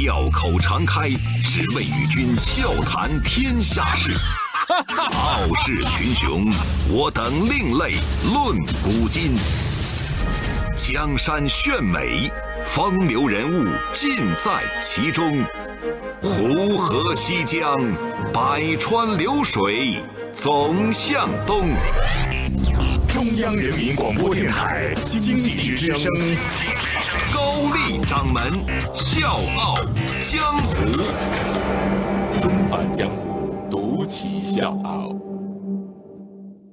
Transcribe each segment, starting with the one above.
笑口常开，只为与君笑谈天下事。傲视群雄，我等另类论古今。江山炫美，风流人物尽在其中。湖河西江，百川流水总向东。中央人民广播电台经济之声，高丽掌门笑傲江湖，重返江湖，独骑笑傲。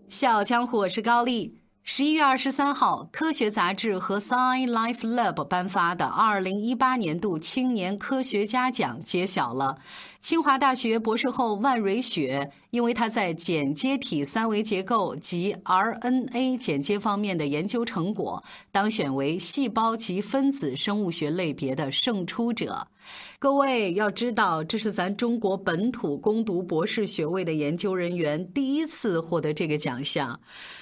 笑傲江湖，我是高丽。十一月二十三号，科学杂志和 Science Life Lab 颁发的二零一八年度青年科学家奖揭晓了。清华大学博士后万蕊雪，因为她在剪接体三维结构及 RNA 剪接方面的研究成果，当选为细胞及分子生物学类别的胜出者。各位要知道，这是咱中国本土攻读博士学位的研究人员第一次获得这个奖项。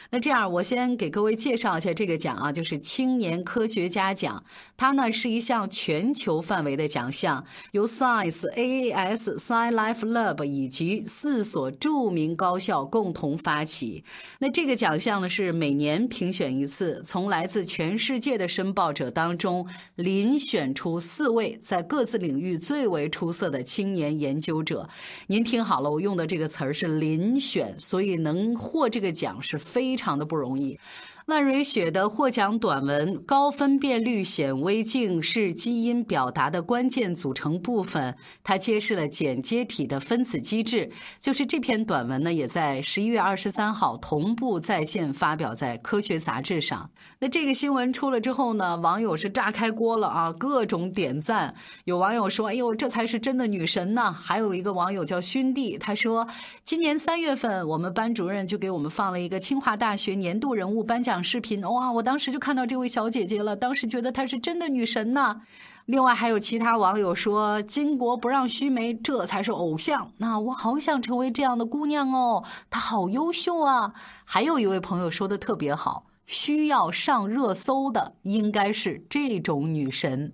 那这样，我先给各位介绍一下这个奖啊，就是青年科学家奖。它呢是一项全球范围的奖项，由 Science、AAS、Science Life Lab 以及四所著名高校共同发起。那这个奖项呢是每年评选一次，从来自全世界的申报者当中遴选出四位在各自领域最为出色的青年研究者。您听好了，我用的这个词儿是遴选，所以能获这个奖是非常。非常的不容易。万蕊雪的获奖短文《高分辨率显微镜是基因表达的关键组成部分》，它揭示了剪接体的分子机制。就是这篇短文呢，也在十一月二十三号同步在线发表在科学杂志上。那这个新闻出了之后呢，网友是炸开锅了啊，各种点赞。有网友说：“哎呦，这才是真的女神呢！”还有一个网友叫勋弟，他说：“今年三月份，我们班主任就给我们放了一个清华大学年度人物颁奖。”讲视频哇！我当时就看到这位小姐姐了，当时觉得她是真的女神呢。另外还有其他网友说：“巾帼不让须眉，这才是偶像。”那我好想成为这样的姑娘哦，她好优秀啊！还有一位朋友说的特别好，需要上热搜的应该是这种女神。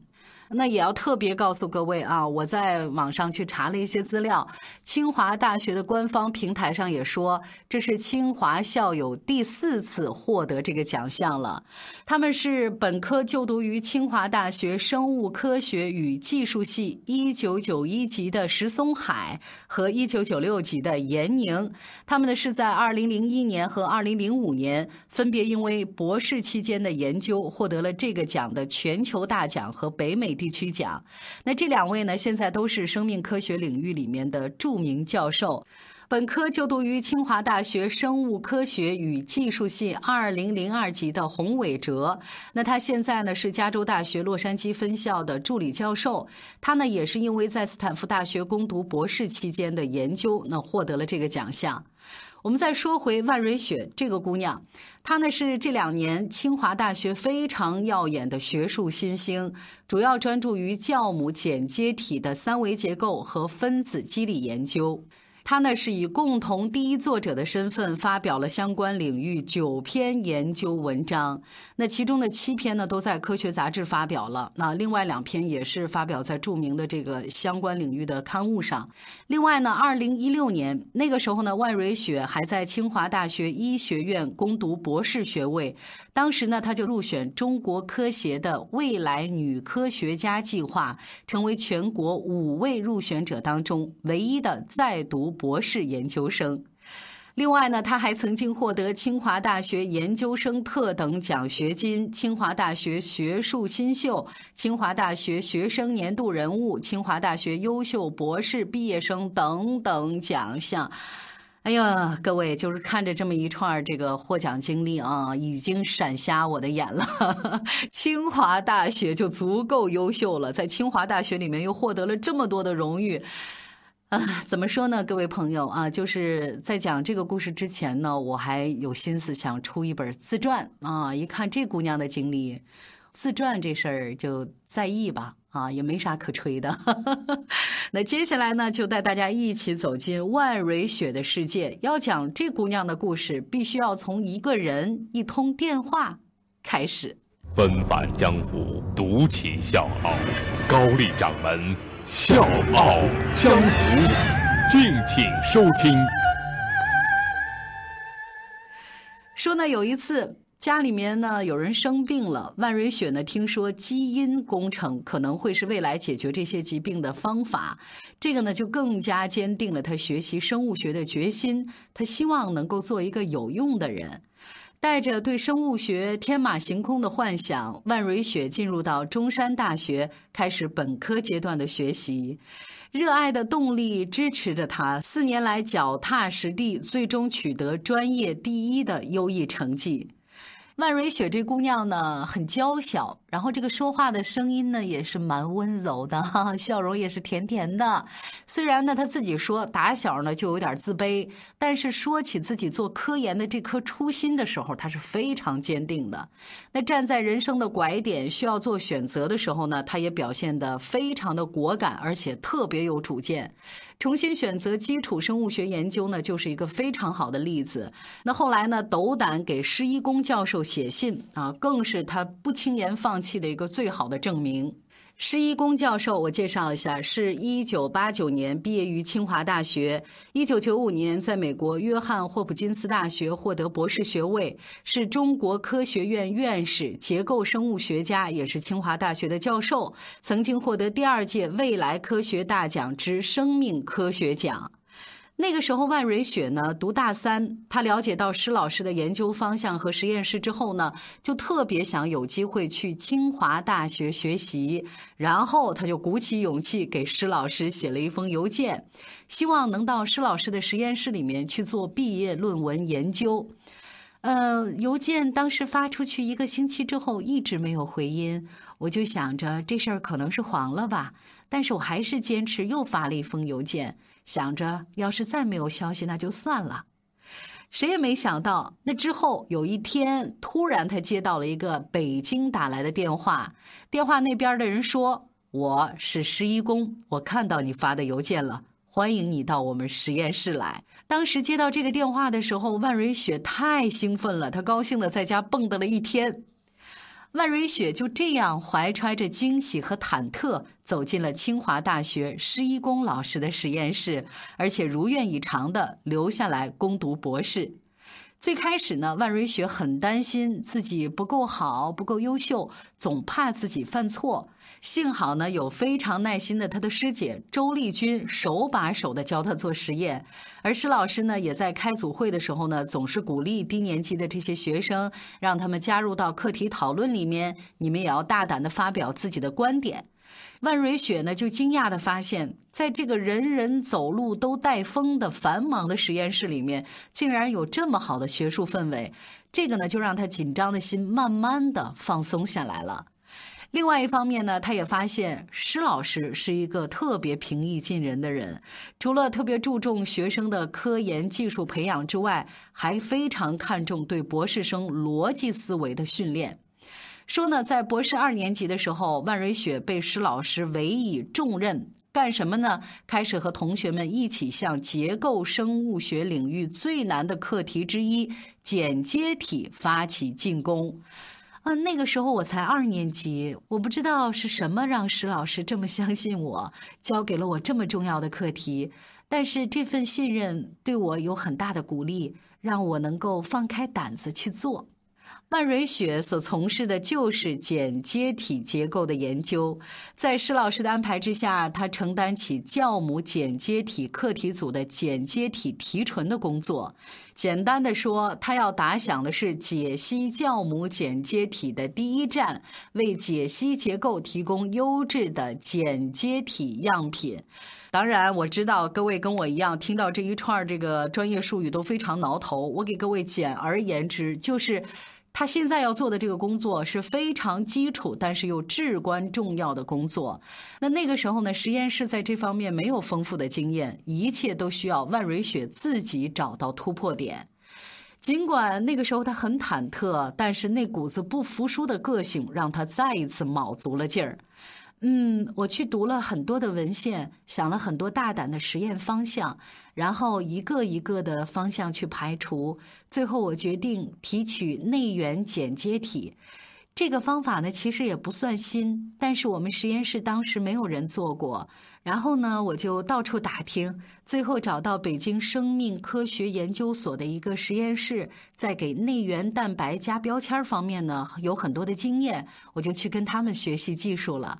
那也要特别告诉各位啊，我在网上去查了一些资料，清华大学的官方平台上也说，这是清华校友第四次获得这个奖项了。他们是本科就读于清华大学生物科学与技术系一九九一级的石松海和一九九六级的严宁，他们呢是在二零零一年和二零零五年分别因为博士期间的研究获得了这个奖的全球大奖和北美。地区奖，那这两位呢，现在都是生命科学领域里面的著名教授。本科就读于清华大学生物科学与技术系二零零二级的洪伟哲，那他现在呢是加州大学洛杉矶分校的助理教授。他呢也是因为在斯坦福大学攻读博士期间的研究，那获得了这个奖项。我们再说回万蕊雪这个姑娘，她呢是这两年清华大学非常耀眼的学术新星，主要专注于酵母剪接体的三维结构和分子机理研究。他呢是以共同第一作者的身份发表了相关领域九篇研究文章，那其中的七篇呢都在科学杂志发表了，那另外两篇也是发表在著名的这个相关领域的刊物上。另外呢，二零一六年那个时候呢，万蕊雪还在清华大学医学院攻读博士学位，当时呢，他就入选中国科协的未来女科学家计划，成为全国五位入选者当中唯一的在读。博士研究生，另外呢，他还曾经获得清华大学研究生特等奖学金、清华大学学术新秀、清华大学学生年度人物、清华大学优秀博士毕业生等等奖项。哎呀，各位，就是看着这么一串这个获奖经历啊，已经闪瞎我的眼了。清华大学就足够优秀了，在清华大学里面又获得了这么多的荣誉。啊，怎么说呢，各位朋友啊，就是在讲这个故事之前呢，我还有心思想出一本自传啊。一看这姑娘的经历，自传这事儿就在意吧啊，也没啥可吹的。那接下来呢，就带大家一起走进万蕊雪的世界。要讲这姑娘的故事，必须要从一个人一通电话开始。纷繁江湖，独起笑傲，高丽掌门。笑傲江湖，敬请收听。说呢，有一次家里面呢有人生病了，万蕊雪呢听说基因工程可能会是未来解决这些疾病的方法，这个呢就更加坚定了她学习生物学的决心。她希望能够做一个有用的人。带着对生物学天马行空的幻想，万蕊雪进入到中山大学，开始本科阶段的学习。热爱的动力支持着他，四年来脚踏实地，最终取得专业第一的优异成绩。万蕊雪这姑娘呢，很娇小，然后这个说话的声音呢，也是蛮温柔的，笑容也是甜甜的。虽然呢，她自己说打小呢就有点自卑，但是说起自己做科研的这颗初心的时候，她是非常坚定的。那站在人生的拐点需要做选择的时候呢，她也表现得非常的果敢，而且特别有主见。重新选择基础生物学研究呢，就是一个非常好的例子。那后来呢，斗胆给施一公教授写信啊，更是他不轻言放弃的一个最好的证明。施一公教授，我介绍一下，是一九八九年毕业于清华大学，一九九五年在美国约翰霍普金斯大学获得博士学位，是中国科学院院士、结构生物学家，也是清华大学的教授，曾经获得第二届未来科学大奖之生命科学奖。那个时候，万蕊雪呢读大三，她了解到施老师的研究方向和实验室之后呢，就特别想有机会去清华大学学习。然后，她就鼓起勇气给施老师写了一封邮件，希望能到施老师的实验室里面去做毕业论文研究。呃，邮件当时发出去一个星期之后，一直没有回音，我就想着这事儿可能是黄了吧。但是我还是坚持又发了一封邮件。想着，要是再没有消息，那就算了。谁也没想到，那之后有一天，突然他接到了一个北京打来的电话。电话那边的人说：“我是施一公，我看到你发的邮件了，欢迎你到我们实验室来。”当时接到这个电话的时候，万蕊雪太兴奋了，她高兴的在家蹦跶了一天。万蕊雪就这样怀揣着惊喜和忐忑走进了清华大学施一公老师的实验室，而且如愿以偿的留下来攻读博士。最开始呢，万蕊雪很担心自己不够好、不够优秀，总怕自己犯错。幸好呢，有非常耐心的他的师姐周丽君手把手的教他做实验，而施老师呢，也在开组会的时候呢，总是鼓励低年级的这些学生，让他们加入到课题讨论里面，你们也要大胆的发表自己的观点。万蕊雪呢，就惊讶的发现，在这个人人走路都带风的繁忙的实验室里面，竟然有这么好的学术氛围，这个呢，就让他紧张的心慢慢的放松下来了。另外一方面呢，他也发现施老师是一个特别平易近人的人，除了特别注重学生的科研技术培养之外，还非常看重对博士生逻辑思维的训练。说呢，在博士二年级的时候，万蕊雪被施老师委以重任，干什么呢？开始和同学们一起向结构生物学领域最难的课题之一——剪接体发起进攻。啊，那个时候我才二年级，我不知道是什么让石老师这么相信我，交给了我这么重要的课题。但是这份信任对我有很大的鼓励，让我能够放开胆子去做。万蕊雪所从事的就是剪接体结构的研究，在施老师的安排之下，他承担起酵母剪接体课题组的剪接体提纯的工作。简单的说，他要打响的是解析酵母剪接体的第一站，为解析结构提供优质的剪接体样品。当然，我知道各位跟我一样，听到这一串这个专业术语都非常挠头。我给各位简而言之，就是。他现在要做的这个工作是非常基础，但是又至关重要的工作。那那个时候呢，实验室在这方面没有丰富的经验，一切都需要万蕊雪自己找到突破点。尽管那个时候他很忐忑，但是那股子不服输的个性让他再一次卯足了劲儿。嗯，我去读了很多的文献，想了很多大胆的实验方向，然后一个一个的方向去排除，最后我决定提取内源剪接体。这个方法呢，其实也不算新，但是我们实验室当时没有人做过。然后呢，我就到处打听，最后找到北京生命科学研究所的一个实验室，在给内源蛋白加标签方面呢有很多的经验，我就去跟他们学习技术了。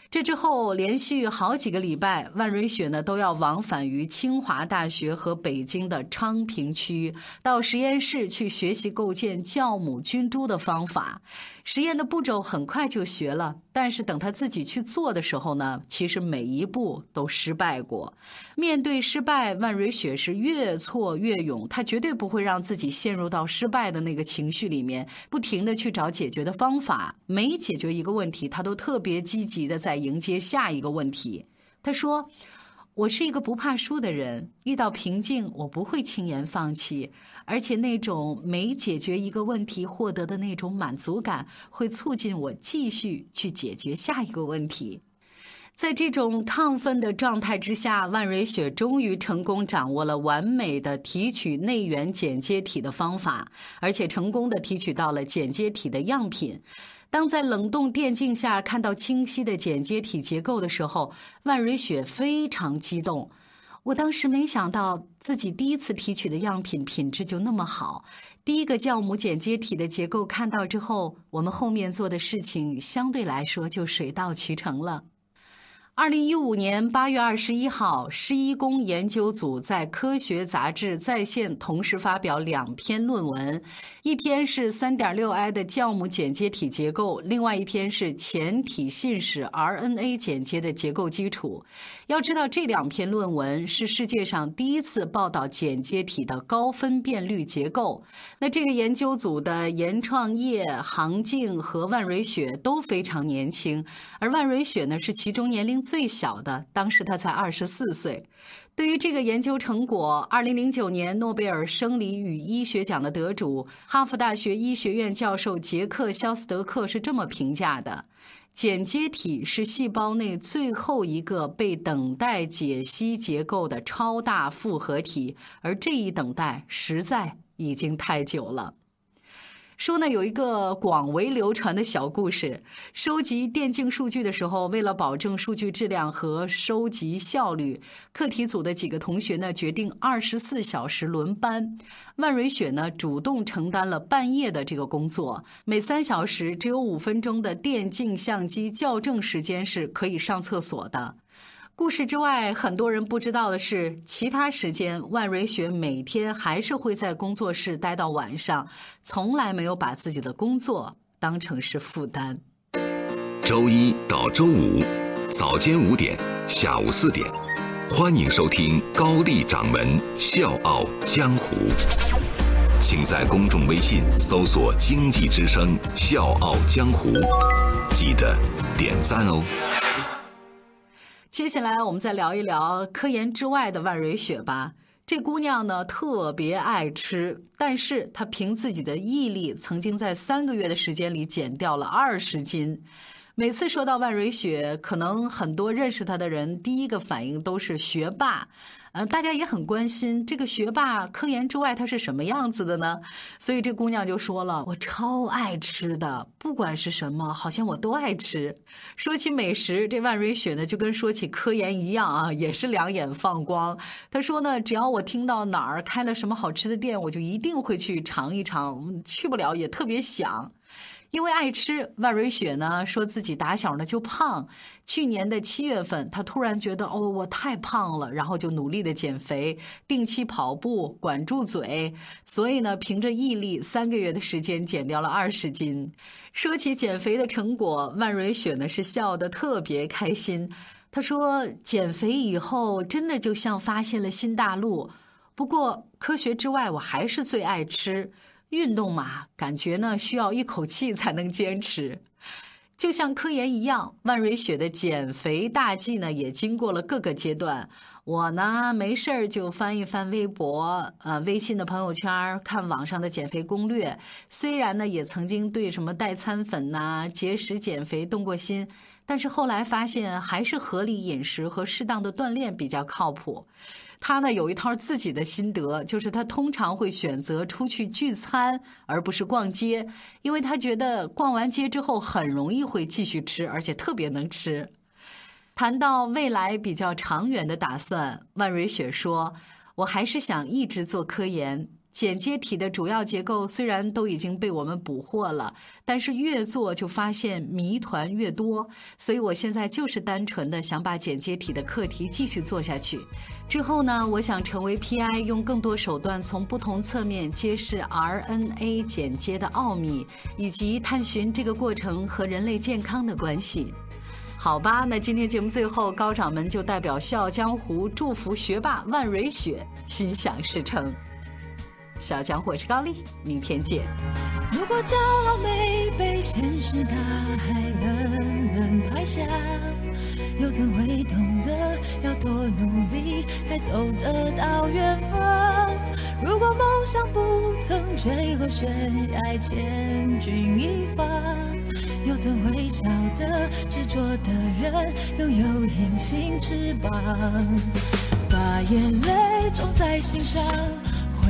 这之后，连续好几个礼拜，万蕊雪呢都要往返于清华大学和北京的昌平区，到实验室去学习构建酵母菌株的方法。实验的步骤很快就学了，但是等他自己去做的时候呢，其实每一步都失败过。面对失败，万蕊雪是越挫越勇，他绝对不会让自己陷入到失败的那个情绪里面，不停的去找解决的方法。每解决一个问题，他都特别积极的在迎接下一个问题。他说。我是一个不怕输的人，遇到瓶颈我不会轻言放弃，而且那种每解决一个问题获得的那种满足感，会促进我继续去解决下一个问题。在这种亢奋的状态之下，万蕊雪终于成功掌握了完美的提取内源剪接体的方法，而且成功的提取到了剪接体的样品。当在冷冻电镜下看到清晰的剪接体结构的时候，万蕊雪非常激动。我当时没想到自己第一次提取的样品品质就那么好。第一个酵母剪接体的结构看到之后，我们后面做的事情相对来说就水到渠成了。二零一五年八月二十一号，施一公研究组在《科学》杂志在线同时发表两篇论文，一篇是三点六 I 的酵母剪接体结构，另外一篇是前体信使 RNA 剪接的结构基础。要知道，这两篇论文是世界上第一次报道剪接体的高分辨率结构。那这个研究组的严创业、杭静和万蕊雪都非常年轻，而万蕊雪呢是其中年龄。最小的，当时他才二十四岁。对于这个研究成果，二零零九年诺贝尔生理与医学奖的得主、哈佛大学医学院教授杰克·肖斯德克是这么评价的：剪接体是细胞内最后一个被等待解析结构的超大复合体，而这一等待实在已经太久了。说呢，有一个广为流传的小故事：收集电竞数据的时候，为了保证数据质量和收集效率，课题组的几个同学呢决定二十四小时轮班。万蕊雪呢主动承担了半夜的这个工作，每三小时只有五分钟的电竞相机校正时间是可以上厕所的。故事之外，很多人不知道的是，其他时间万蕊雪每天还是会在工作室待到晚上，从来没有把自己的工作当成是负担。周一到周五早间五点，下午四点，欢迎收听高丽掌门笑傲江湖，请在公众微信搜索“经济之声笑傲江湖”，记得点赞哦。接下来我们再聊一聊科研之外的万蕊雪吧。这姑娘呢特别爱吃，但是她凭自己的毅力，曾经在三个月的时间里减掉了二十斤。每次说到万蕊雪，可能很多认识她的人第一个反应都是学霸。嗯，大家也很关心这个学霸科研之外他是什么样子的呢？所以这姑娘就说了：“我超爱吃的，不管是什么，好像我都爱吃。”说起美食，这万蕊雪呢就跟说起科研一样啊，也是两眼放光。她说呢，只要我听到哪儿开了什么好吃的店，我就一定会去尝一尝，去不了也特别想。因为爱吃，万蕊雪呢说自己打小呢就胖。去年的七月份，她突然觉得哦，我太胖了，然后就努力的减肥，定期跑步，管住嘴。所以呢，凭着毅力，三个月的时间减掉了二十斤。说起减肥的成果，万蕊雪呢是笑得特别开心。她说，减肥以后真的就像发现了新大陆。不过科学之外，我还是最爱吃。运动嘛，感觉呢需要一口气才能坚持，就像科研一样。万蕊雪的减肥大计呢，也经过了各个阶段。我呢，没事儿就翻一翻微博、呃微信的朋友圈，看网上的减肥攻略。虽然呢，也曾经对什么代餐粉呐、节食减肥动过心，但是后来发现还是合理饮食和适当的锻炼比较靠谱。他呢有一套自己的心得，就是他通常会选择出去聚餐，而不是逛街，因为他觉得逛完街之后很容易会继续吃，而且特别能吃。谈到未来比较长远的打算，万蕊雪说：“我还是想一直做科研。剪接体的主要结构虽然都已经被我们捕获了，但是越做就发现谜团越多。所以我现在就是单纯的想把剪接体的课题继续做下去。之后呢，我想成为 PI，用更多手段从不同侧面揭示 RNA 剪接的奥秘，以及探寻这个过程和人类健康的关系。”好吧，那今天节目最后，高掌门就代表《笑傲江湖》祝福学霸万蕊雪心想事成。小江湖，我是高丽，明天见。如果骄傲没被现实大海冷冷拍下，又怎会懂得要多努力才走得到远方？如果梦想不曾坠落悬崖，千钧一发。又怎会晓得执着的人拥有隐形翅膀？把眼泪种在心上，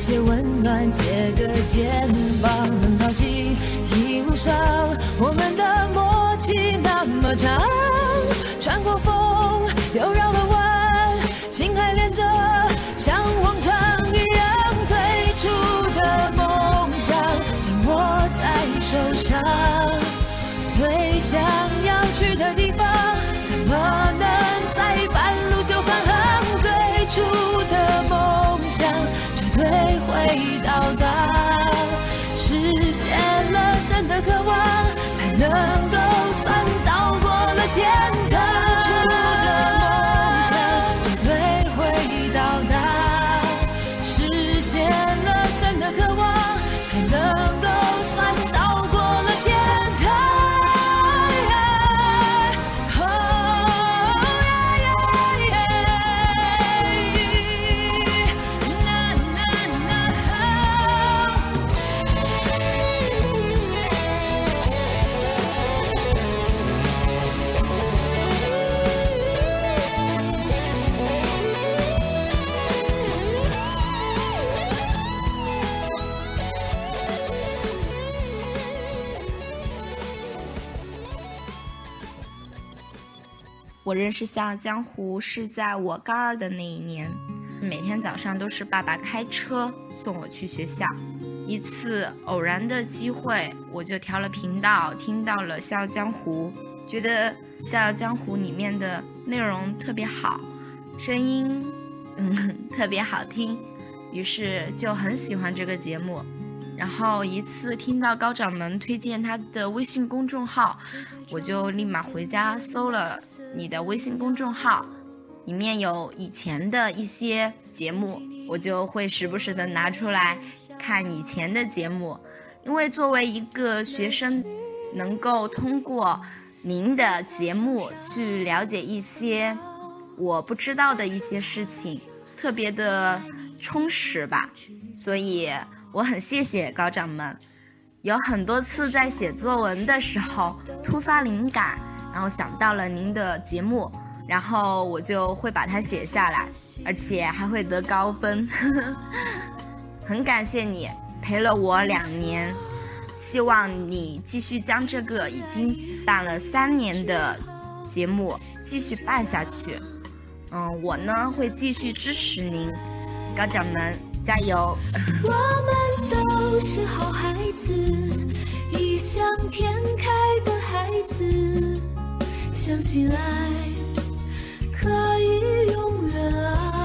些温暖，借个肩膀，很好奇一路上我们的默契那么长，穿过风我认识《笑傲江湖》是在我高二的那一年，每天早上都是爸爸开车送我去学校。一次偶然的机会，我就调了频道，听到了《笑傲江湖》，觉得《笑傲江湖》里面的内容特别好，声音嗯 特别好听，于是就很喜欢这个节目。然后一次听到高掌门推荐他的微信公众号，我就立马回家搜了你的微信公众号，里面有以前的一些节目，我就会时不时的拿出来看以前的节目，因为作为一个学生，能够通过您的节目去了解一些我不知道的一些事情，特别的充实吧，所以。我很谢谢高掌门，有很多次在写作文的时候突发灵感，然后想到了您的节目，然后我就会把它写下来，而且还会得高分。很感谢你陪了我两年，希望你继续将这个已经办了三年的节目继续办下去。嗯，我呢会继续支持您，高掌门。加油。我们都是好孩子异想天开的孩子相信爱可以永远啊